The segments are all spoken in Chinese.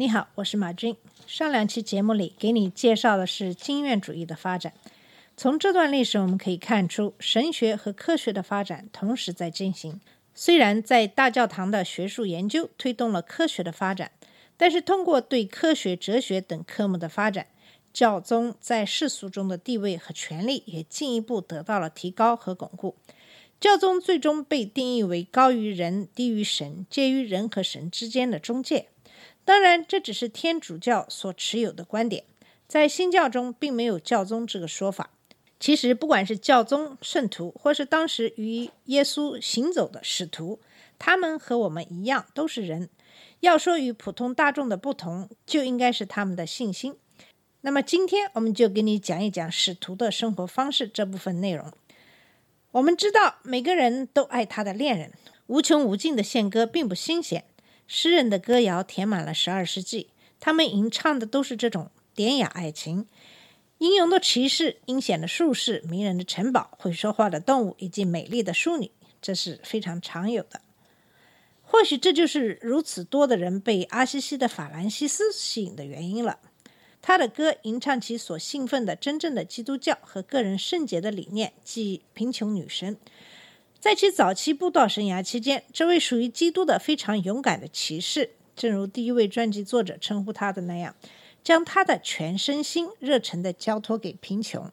你好，我是马军。上两期节目里给你介绍的是经验主义的发展。从这段历史我们可以看出，神学和科学的发展同时在进行。虽然在大教堂的学术研究推动了科学的发展，但是通过对科学、哲学等科目的发展，教宗在世俗中的地位和权力也进一步得到了提高和巩固。教宗最终被定义为高于人、低于神、介于人和神之间的中介。当然，这只是天主教所持有的观点，在新教中并没有教宗这个说法。其实，不管是教宗、圣徒，或是当时与耶稣行走的使徒，他们和我们一样都是人。要说与普通大众的不同，就应该是他们的信心。那么，今天我们就给你讲一讲使徒的生活方式这部分内容。我们知道，每个人都爱他的恋人，无穷无尽的献歌并不新鲜。诗人的歌谣填满了十二世纪，他们吟唱的都是这种典雅爱情。英勇的骑士、阴险的术士、迷人的城堡、会说话的动物以及美丽的淑女，这是非常常有的。或许这就是如此多的人被阿西西的法兰西斯吸引的原因了。他的歌吟唱其所兴奋的真正的基督教和个人圣洁的理念，即贫穷女神。在其早期布道生涯期间，这位属于基督的非常勇敢的骑士，正如第一位传记作者称呼他的那样，将他的全身心热忱地交托给贫穷。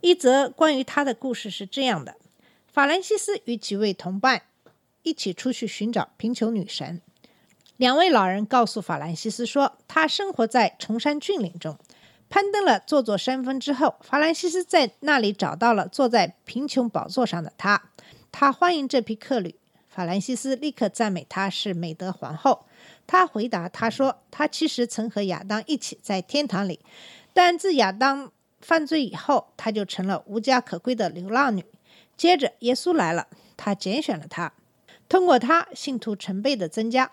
一则关于他的故事是这样的：法兰西斯与几位同伴一起出去寻找贫穷女神。两位老人告诉法兰西斯说，他生活在崇山峻岭中。攀登了座座山峰之后，法兰西斯在那里找到了坐在贫穷宝座上的他。他欢迎这批客旅。法兰西斯立刻赞美她是美德皇后。他回答他说：“他其实曾和亚当一起在天堂里，但自亚当犯罪以后，他就成了无家可归的流浪女。接着耶稣来了，他拣选了他，通过他，信徒成倍的增加。”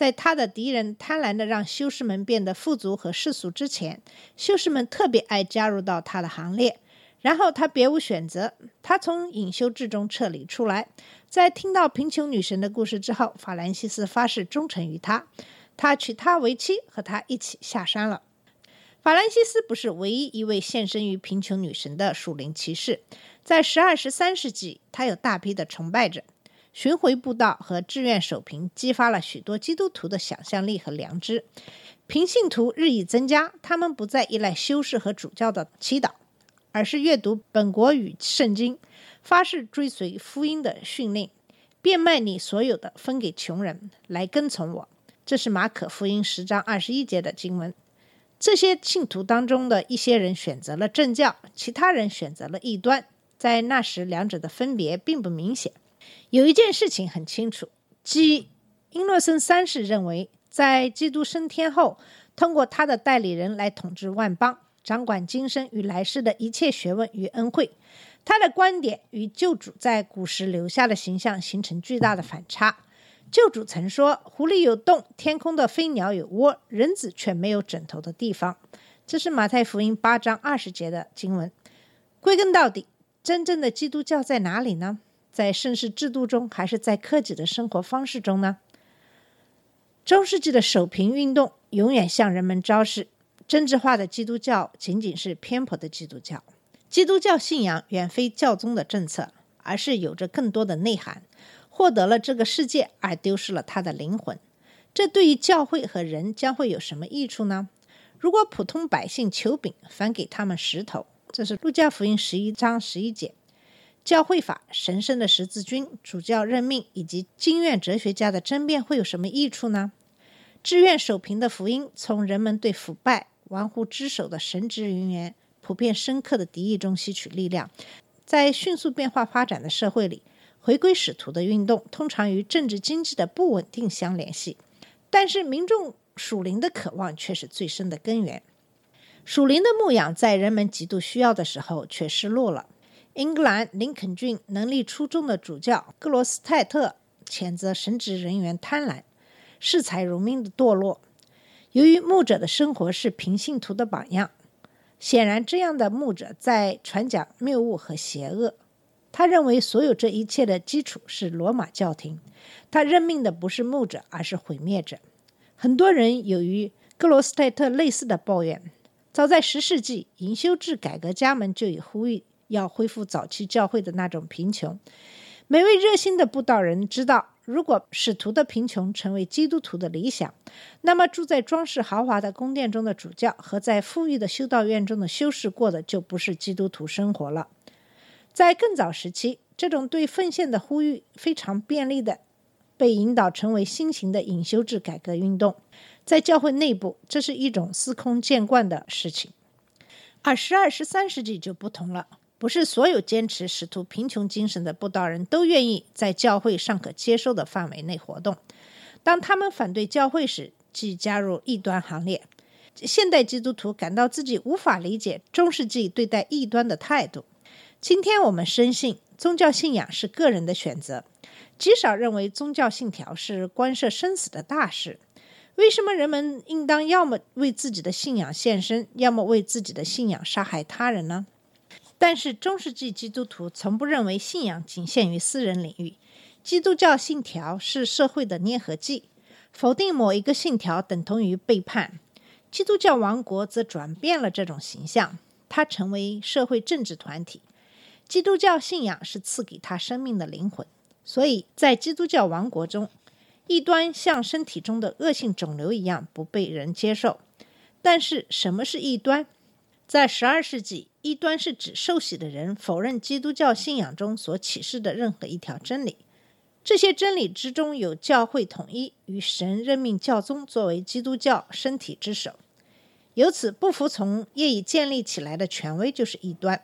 在他的敌人贪婪的让修士们变得富足和世俗之前，修士们特别爱加入到他的行列。然后他别无选择，他从隐修制中撤离出来。在听到贫穷女神的故事之后，法兰西斯发誓忠诚于她，他娶她为妻，和她一起下山了。法兰西斯不是唯一一位献身于贫穷女神的属灵骑士，在十二、十三世纪，他有大批的崇拜者。巡回布道和志愿守贫激发了许多基督徒的想象力和良知，平信徒日益增加。他们不再依赖修士和主教的祈祷，而是阅读本国语圣经，发誓追随福音的训令，变卖你所有的分给穷人，来跟从我。这是马可福音十章二十一节的经文。这些信徒当中的一些人选择了正教，其他人选择了异端。在那时，两者的分别并不明显。有一件事情很清楚，即英诺森三世认为，在基督升天后，通过他的代理人来统治万邦，掌管今生与来世的一切学问与恩惠。他的观点与旧主在古时留下的形象形成巨大的反差。旧主曾说：“狐狸有洞，天空的飞鸟有窝，人子却没有枕头的地方。”这是马太福音八章二十节的经文。归根到底，真正的基督教在哪里呢？在盛世制度中，还是在克己的生活方式中呢？中世纪的守贫运动永远向人们昭示，政治化的基督教仅仅是偏颇的基督教。基督教信仰远非教宗的政策，而是有着更多的内涵。获得了这个世界，而丢失了他的灵魂，这对于教会和人将会有什么益处呢？如果普通百姓求饼，反给他们石头，这是路加福音十一章十一节。教会法、神圣的十字军、主教任命以及经院哲学家的争辩会有什么益处呢？志愿守贫的福音从人们对腐败、玩忽职守的神职人员普遍深刻的敌意中吸取力量。在迅速变化发展的社会里，回归使徒的运动通常与政治经济的不稳定相联系，但是民众属灵的渴望却是最深的根源。属灵的牧养在人们极度需要的时候却失落了。英格兰林肯郡能力出众的主教格罗斯泰特谴责神职人员贪婪、视财如命的堕落。由于牧者的生活是平信徒的榜样，显然这样的牧者在传讲谬误和邪恶。他认为所有这一切的基础是罗马教廷。他任命的不是牧者，而是毁灭者。很多人有与格罗斯泰特类似的抱怨。早在十世纪，隐修制改革家们就已呼吁要恢复早期教会的那种贫穷。每位热心的布道人知道，如果使徒的贫穷成为基督徒的理想，那么住在装饰豪华的宫殿中的主教和在富裕的修道院中的修士过的就不是基督徒生活了。在更早时期，这种对奉献的呼吁非常便利的被引导成为新型的隐修制改革运动。在教会内部，这是一种司空见惯的事情。而十二、十三世纪就不同了，不是所有坚持使徒贫穷精神的布道人都愿意在教会尚可接受的范围内活动。当他们反对教会时，即加入异端行列。现代基督徒感到自己无法理解中世纪对待异端的态度。今天我们深信，宗教信仰是个人的选择，极少认为宗教信条是关涉生死的大事。为什么人们应当要么为自己的信仰献身，要么为自己的信仰杀害他人呢？但是中世纪基督徒从不认为信仰仅限于私人领域。基督教信条是社会的粘合剂，否定某一个信条等同于背叛。基督教王国则转变了这种形象，它成为社会政治团体。基督教信仰是赐给他生命的灵魂，所以在基督教王国中。异端像身体中的恶性肿瘤一样不被人接受，但是什么是异端？在十二世纪，异端是指受洗的人否认基督教信仰中所启示的任何一条真理。这些真理之中有教会统一与神任命教宗作为基督教身体之首，由此不服从业已建立起来的权威就是异端。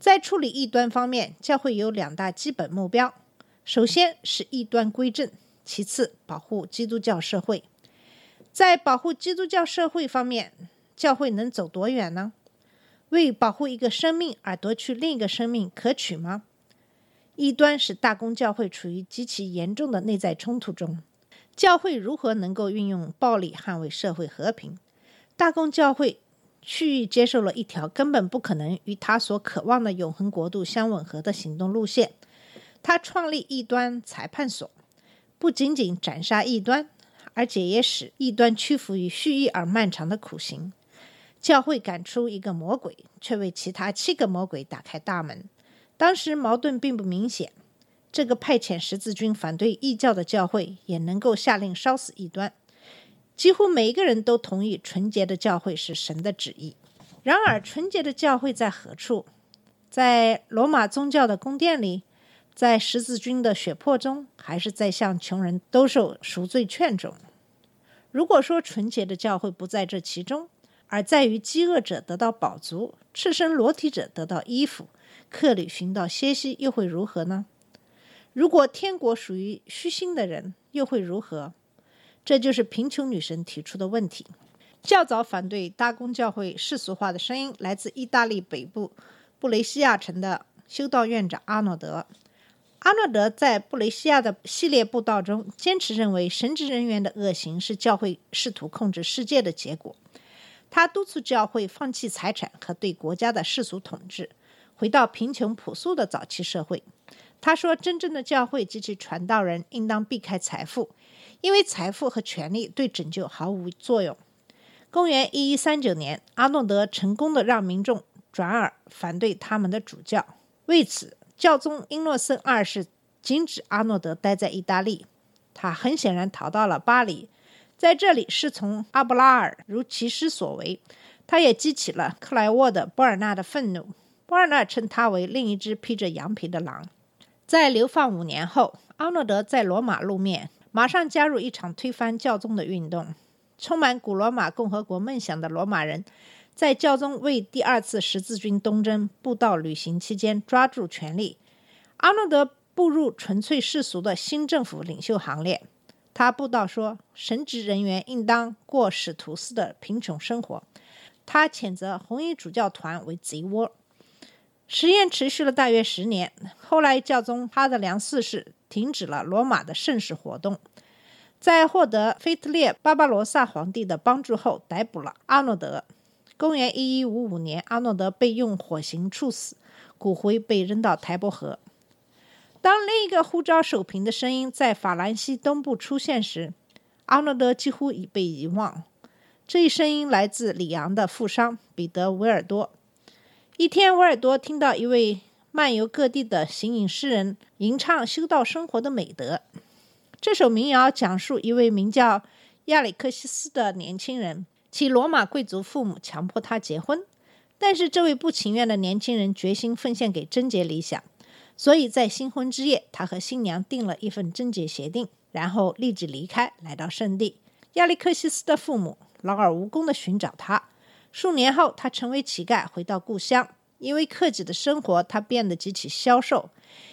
在处理异端方面，教会有两大基本目标：首先是异端归正。其次，保护基督教社会。在保护基督教社会方面，教会能走多远呢？为保护一个生命而夺去另一个生命，可取吗？异端使大公教会处于极其严重的内在冲突中。教会如何能够运用暴力捍卫社会和平？大公教会蓄意接受了一条根本不可能与他所渴望的永恒国度相吻合的行动路线。他创立异端裁判所。不仅仅斩杀异端，而且也使异端屈服于蓄意而漫长的苦行。教会赶出一个魔鬼，却为其他七个魔鬼打开大门。当时矛盾并不明显。这个派遣十字军反对异教的教会，也能够下令烧死异端。几乎每一个人都同意纯洁的教会是神的旨意。然而，纯洁的教会在何处？在罗马宗教的宫殿里？在十字军的血泊中，还是在向穷人兜售赎罪券中？如果说纯洁的教会不在这其中，而在于饥饿者得到饱足，赤身裸体者得到衣服，客旅寻到歇息，又会如何呢？如果天国属于虚心的人，又会如何？这就是贫穷女神提出的问题。较早反对大公教会世俗化的声音，来自意大利北部布雷西亚城的修道院长阿诺德。阿诺德在布雷西亚的系列布道中，坚持认为神职人员的恶行是教会试图控制世界的结果。他督促教会放弃财产和对国家的世俗统治，回到贫穷朴素的早期社会。他说：“真正的教会及其传道人应当避开财富，因为财富和权力对拯救毫无作用。”公元一一三九年，阿诺德成功的让民众转而反对他们的主教，为此。教宗英诺森二世禁止阿诺德待在意大利，他很显然逃到了巴黎，在这里侍从阿布拉尔如其师所为。他也激起了克莱沃的波尔纳的愤怒。波尔纳称他为另一只披着羊皮的狼。在流放五年后，阿诺德在罗马露面，马上加入一场推翻教宗的运动。充满古罗马共和国梦想的罗马人。在教宗为第二次十字军东征布道旅行期间抓住权力，阿诺德步入纯粹世俗的新政府领袖行列。他布道说，神职人员应当过使徒似的贫穷生活。他谴责红衣主教团为贼窝。实验持续了大约十年，后来教宗哈德良四世停止了罗马的盛世活动。在获得腓特烈巴巴罗萨皇帝的帮助后，逮捕了阿诺德。公元一一五五年，阿诺德被用火刑处死，骨灰被扔到台伯河。当另一个呼召守平的声音在法兰西东部出现时，阿诺德几乎已被遗忘。这一声音来自里昂的富商彼得·维尔多。一天，维尔多听到一位漫游各地的行影诗人吟唱修道生活的美德。这首民谣讲述一位名叫亚里克西斯的年轻人，其罗马贵族父母强迫他结婚，但是这位不情愿的年轻人决心奉献给贞洁理想。所以在新婚之夜，他和新娘订了一份贞洁协定，然后立即离开，来到圣地。亚历克西斯的父母劳而无功地寻找他。数年后，他成为乞丐，回到故乡。因为克己的生活，他变得极其消瘦，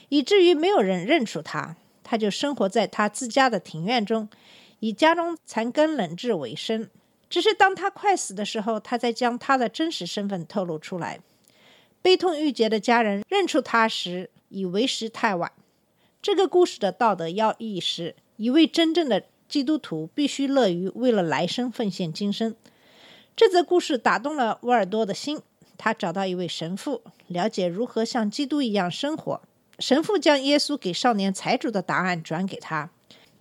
以至于没有人认出他。他就生活在他自家的庭院中，以家中残羹冷炙为生。只是当他快死的时候，他才将他的真实身份透露出来。悲痛欲绝的家人认出他时，已为时太晚。这个故事的道德要义是：一位真正的基督徒必须乐于为了来生奉献今生。这则故事打动了沃尔多的心，他找到一位神父，了解如何像基督一样生活。神父将耶稣给少年财主的答案转给他：“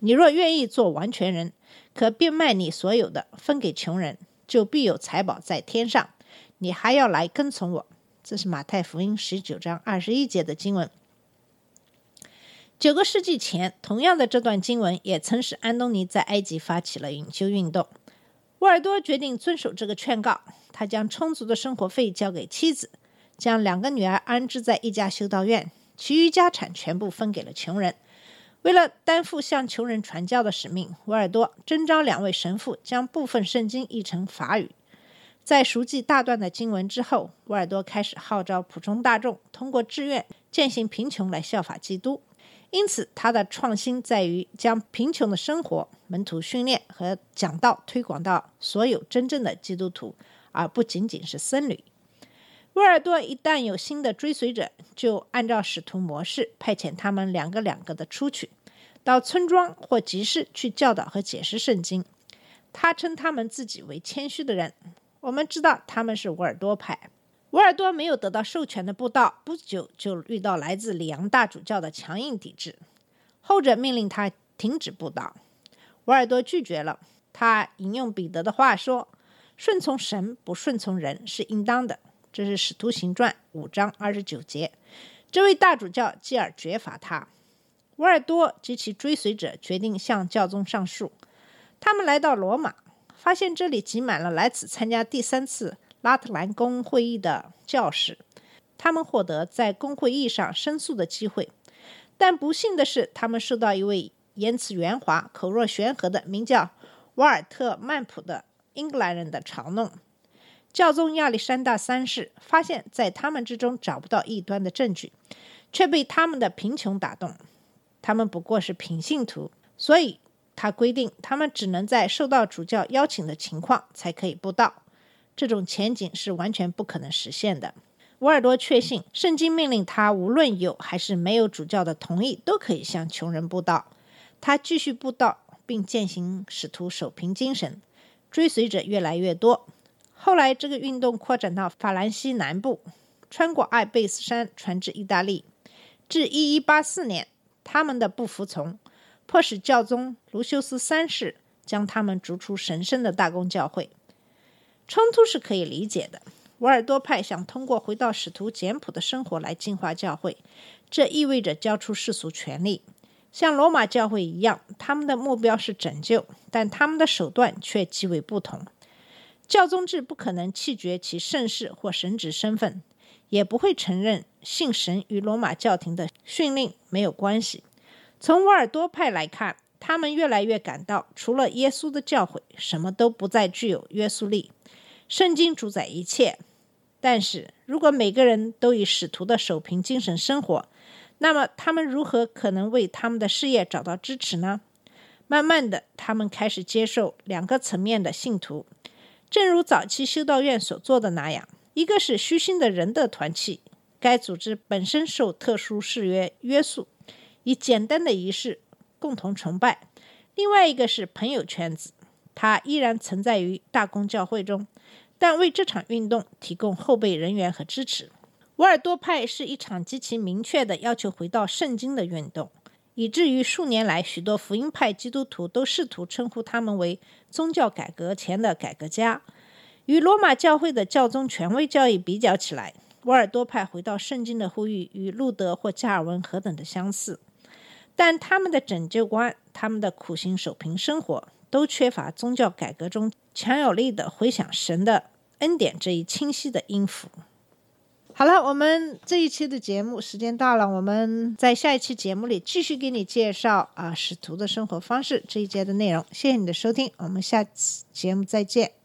你若愿意做完全人，可变卖你所有的，分给穷人，就必有财宝在天上。你还要来跟从我。”这是马太福音十九章二十一节的经文。九个世纪前，同样的这段经文也曾使安东尼在埃及发起了隐修运动。沃尔多决定遵守这个劝告，他将充足的生活费交给妻子，将两个女儿安置在一家修道院，其余家产全部分给了穷人。为了担负向穷人传教的使命，沃尔多征召两位神父，将部分圣经译成法语。在熟记大段的经文之后，沃尔多开始号召普通大众通过志愿践行贫穷来效法基督。因此，他的创新在于将贫穷的生活、门徒训练和讲道推广到所有真正的基督徒，而不仅仅是僧侣。威尔多一旦有新的追随者，就按照使徒模式派遣他们两个两个的出去，到村庄或集市去教导和解释圣经。他称他们自己为谦虚的人。我们知道他们是维尔多派。维尔多没有得到授权的布道，不久就遇到来自里昂大主教的强硬抵制。后者命令他停止布道，维尔多拒绝了。他引用彼得的话说：“顺从神，不顺从人是应当的。”这是《使徒行传》五章二十九节。这位大主教继而绝罚他。维尔多及其追随者决定向教宗上诉。他们来到罗马，发现这里挤满了来此参加第三次。拉特兰公会议的教士，他们获得在公会议上申诉的机会，但不幸的是，他们受到一位言辞圆滑、口若悬河的名叫瓦尔特·曼普的英格兰人的嘲弄。教宗亚历山大三世发现，在他们之中找不到异端的证据，却被他们的贫穷打动。他们不过是平信徒，所以他规定他们只能在受到主教邀请的情况才可以布道。这种前景是完全不可能实现的。沃尔多确信，圣经命令他无论有还是没有主教的同意，都可以向穷人布道。他继续布道，并践行使徒守贫精神，追随者越来越多。后来，这个运动扩展到法兰西南部，穿过艾贝斯山，传至意大利。至一一八四年，他们的不服从迫使教宗卢修斯三世将他们逐出神圣的大公教会。冲突是可以理解的。瓦尔多派想通过回到使徒简朴的生活来净化教会，这意味着交出世俗权利，像罗马教会一样。他们的目标是拯救，但他们的手段却极为不同。教宗制不可能弃绝其圣事或神职身份，也不会承认信神与罗马教廷的训令没有关系。从瓦尔多派来看，他们越来越感到，除了耶稣的教诲，什么都不再具有约束力。圣经主宰一切，但是如果每个人都以使徒的守平精神生活，那么他们如何可能为他们的事业找到支持呢？慢慢的，他们开始接受两个层面的信徒：正如早期修道院所做的那样，一个是虚心的人的团契，该组织本身受特殊誓约约束，以简单的仪式共同崇拜；另外一个是朋友圈子，它依然存在于大公教会中，但为这场运动提供后备人员和支持。瓦尔多派是一场极其明确的要求回到圣经的运动。以至于数年来，许多福音派基督徒都试图称呼他们为宗教改革前的改革家。与罗马教会的教宗权威教义比较起来，瓦尔多派回到圣经的呼吁与路德或加尔文何等的相似，但他们的拯救观、他们的苦行守平生活，都缺乏宗教改革中强有力的回响神的恩典这一清晰的音符。好了，我们这一期的节目时间到了，我们在下一期节目里继续给你介绍啊使徒的生活方式这一节的内容。谢谢你的收听，我们下次节目再见。